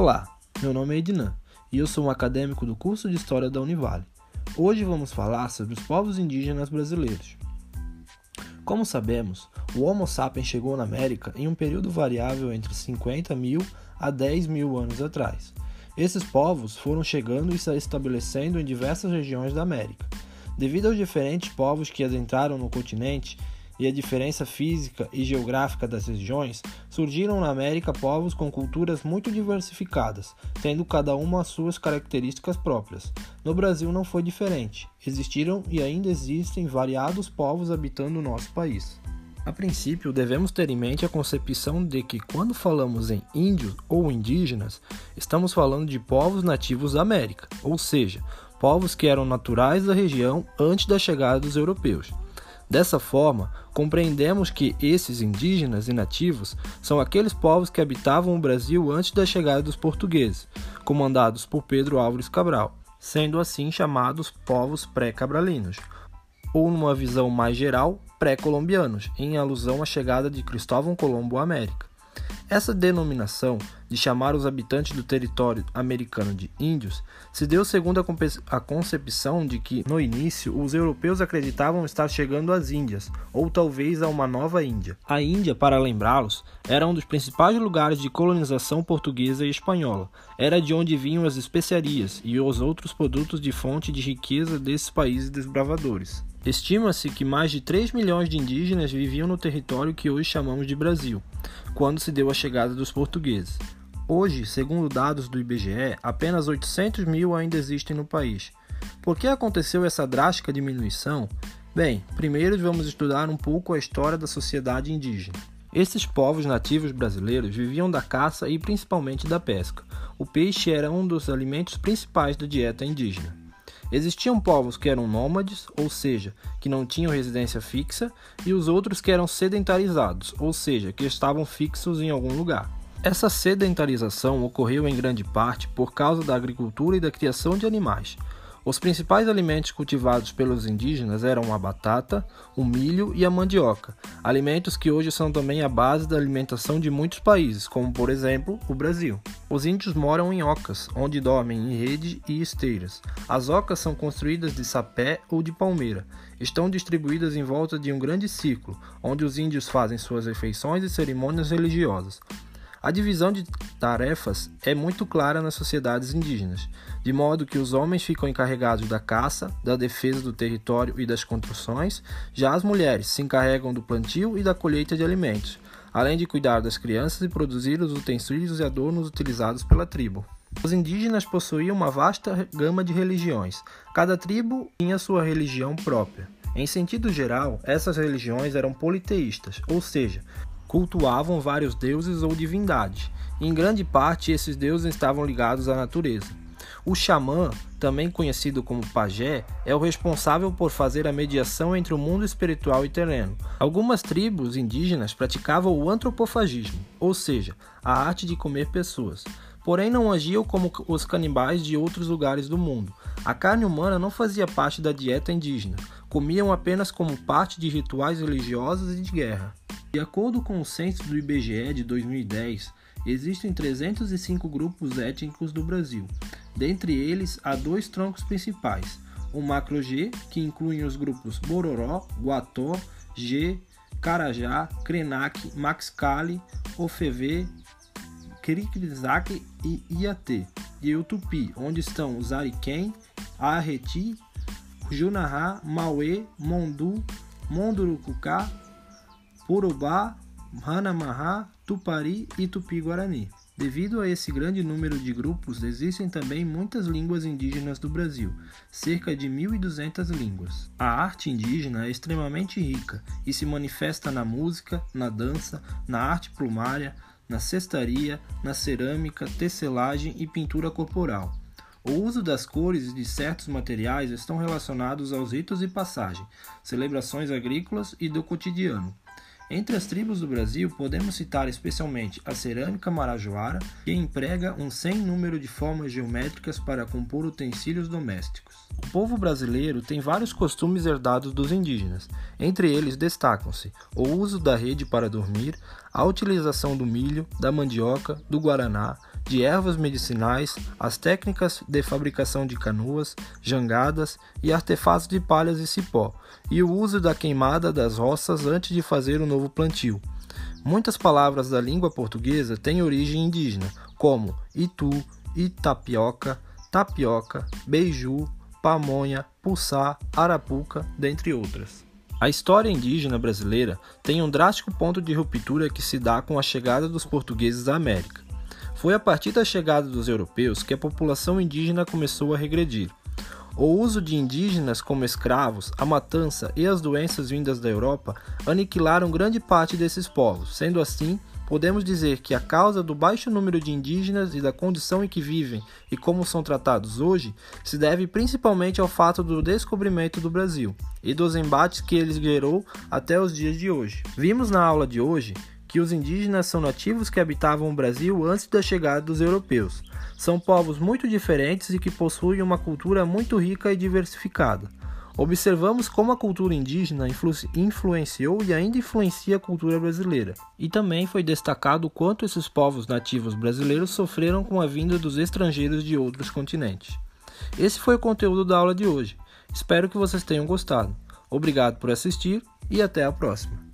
Olá, meu nome é Ednan e eu sou um acadêmico do curso de História da Univale. Hoje vamos falar sobre os povos indígenas brasileiros. Como sabemos, o Homo sapiens chegou na América em um período variável entre 50 mil a 10 mil anos atrás. Esses povos foram chegando e se estabelecendo em diversas regiões da América. Devido aos diferentes povos que adentraram no continente, e a diferença física e geográfica das regiões, surgiram na América povos com culturas muito diversificadas, tendo cada uma as suas características próprias. No Brasil não foi diferente. Existiram e ainda existem variados povos habitando o nosso país. A princípio, devemos ter em mente a concepção de que, quando falamos em índios ou indígenas, estamos falando de povos nativos da América, ou seja, povos que eram naturais da região antes da chegada dos europeus. Dessa forma, compreendemos que esses indígenas e nativos são aqueles povos que habitavam o Brasil antes da chegada dos portugueses, comandados por Pedro Álvares Cabral, sendo assim chamados povos pré-cabralinos, ou numa visão mais geral, pré-colombianos, em alusão à chegada de Cristóvão Colombo à América. Essa denominação de chamar os habitantes do território americano de índios se deu segundo a concepção de que, no início, os europeus acreditavam estar chegando às Índias, ou talvez a uma nova Índia. A Índia, para lembrá-los, era um dos principais lugares de colonização portuguesa e espanhola. Era de onde vinham as especiarias e os outros produtos de fonte de riqueza desses países desbravadores. Estima-se que mais de 3 milhões de indígenas viviam no território que hoje chamamos de Brasil, quando se deu a chegada dos portugueses. Hoje, segundo dados do IBGE, apenas 800 mil ainda existem no país. Por que aconteceu essa drástica diminuição? Bem, primeiro vamos estudar um pouco a história da sociedade indígena. Esses povos nativos brasileiros viviam da caça e principalmente da pesca. O peixe era um dos alimentos principais da dieta indígena. Existiam povos que eram nômades, ou seja, que não tinham residência fixa, e os outros que eram sedentarizados, ou seja, que estavam fixos em algum lugar. Essa sedentarização ocorreu em grande parte por causa da agricultura e da criação de animais. Os principais alimentos cultivados pelos indígenas eram a batata, o milho e a mandioca, alimentos que hoje são também a base da alimentação de muitos países, como por exemplo o Brasil. Os índios moram em ocas, onde dormem em rede e esteiras. As ocas são construídas de sapé ou de palmeira. Estão distribuídas em volta de um grande círculo, onde os índios fazem suas refeições e cerimônias religiosas. A divisão de tarefas é muito clara nas sociedades indígenas, de modo que os homens ficam encarregados da caça, da defesa do território e das construções, já as mulheres se encarregam do plantio e da colheita de alimentos, além de cuidar das crianças e produzir os utensílios e adornos utilizados pela tribo. Os indígenas possuíam uma vasta gama de religiões. Cada tribo tinha sua religião própria. Em sentido geral, essas religiões eram politeístas, ou seja, cultuavam vários deuses ou divindades. Em grande parte, esses deuses estavam ligados à natureza. O xamã, também conhecido como pajé, é o responsável por fazer a mediação entre o mundo espiritual e terreno. Algumas tribos indígenas praticavam o antropofagismo, ou seja, a arte de comer pessoas. Porém, não agiam como os canibais de outros lugares do mundo. A carne humana não fazia parte da dieta indígena, comiam apenas como parte de rituais religiosos e de guerra. De acordo com o censo do IBGE de 2010, existem 305 grupos étnicos no Brasil. Dentre eles, há dois troncos principais: o Macro G, que incluem os grupos Bororó, Guató, G, Carajá, Krenak, Maxcali, Ofv, Krikrizak e Iatê, e o Tupi, onde estão os Ariquém, Arreti, Junahá, Mauê, Mondu, Mondurucucá, Urubá, Hanamahá, Tupari e Tupi-Guarani. Devido a esse grande número de grupos, existem também muitas línguas indígenas do Brasil, cerca de 1.200 línguas. A arte indígena é extremamente rica e se manifesta na música, na dança, na arte plumária, na cestaria, na cerâmica, tecelagem e pintura corporal. O uso das cores e de certos materiais estão relacionados aos ritos e passagem, celebrações agrícolas e do cotidiano. Entre as tribos do Brasil, podemos citar especialmente a cerâmica marajoara, que emprega um sem número de formas geométricas para compor utensílios domésticos. O povo brasileiro tem vários costumes herdados dos indígenas. Entre eles destacam-se o uso da rede para dormir, a utilização do milho, da mandioca, do guaraná, de ervas medicinais, as técnicas de fabricação de canoas, jangadas e artefatos de palhas e cipó, e o uso da queimada das roças antes de fazer o novo plantio. Muitas palavras da língua portuguesa têm origem indígena, como itu, itapioca, tapioca, beiju, pamonha, puçá, arapuca, dentre outras. A história indígena brasileira tem um drástico ponto de ruptura que se dá com a chegada dos portugueses à América. Foi a partir da chegada dos europeus que a população indígena começou a regredir. O uso de indígenas como escravos, a matança e as doenças vindas da Europa aniquilaram grande parte desses povos. Sendo assim, podemos dizer que a causa do baixo número de indígenas e da condição em que vivem e como são tratados hoje se deve principalmente ao fato do descobrimento do Brasil e dos embates que ele gerou até os dias de hoje. Vimos na aula de hoje que os indígenas são nativos que habitavam o Brasil antes da chegada dos europeus. São povos muito diferentes e que possuem uma cultura muito rica e diversificada. Observamos como a cultura indígena influ influenciou e ainda influencia a cultura brasileira. E também foi destacado o quanto esses povos nativos brasileiros sofreram com a vinda dos estrangeiros de outros continentes. Esse foi o conteúdo da aula de hoje. Espero que vocês tenham gostado. Obrigado por assistir e até a próxima.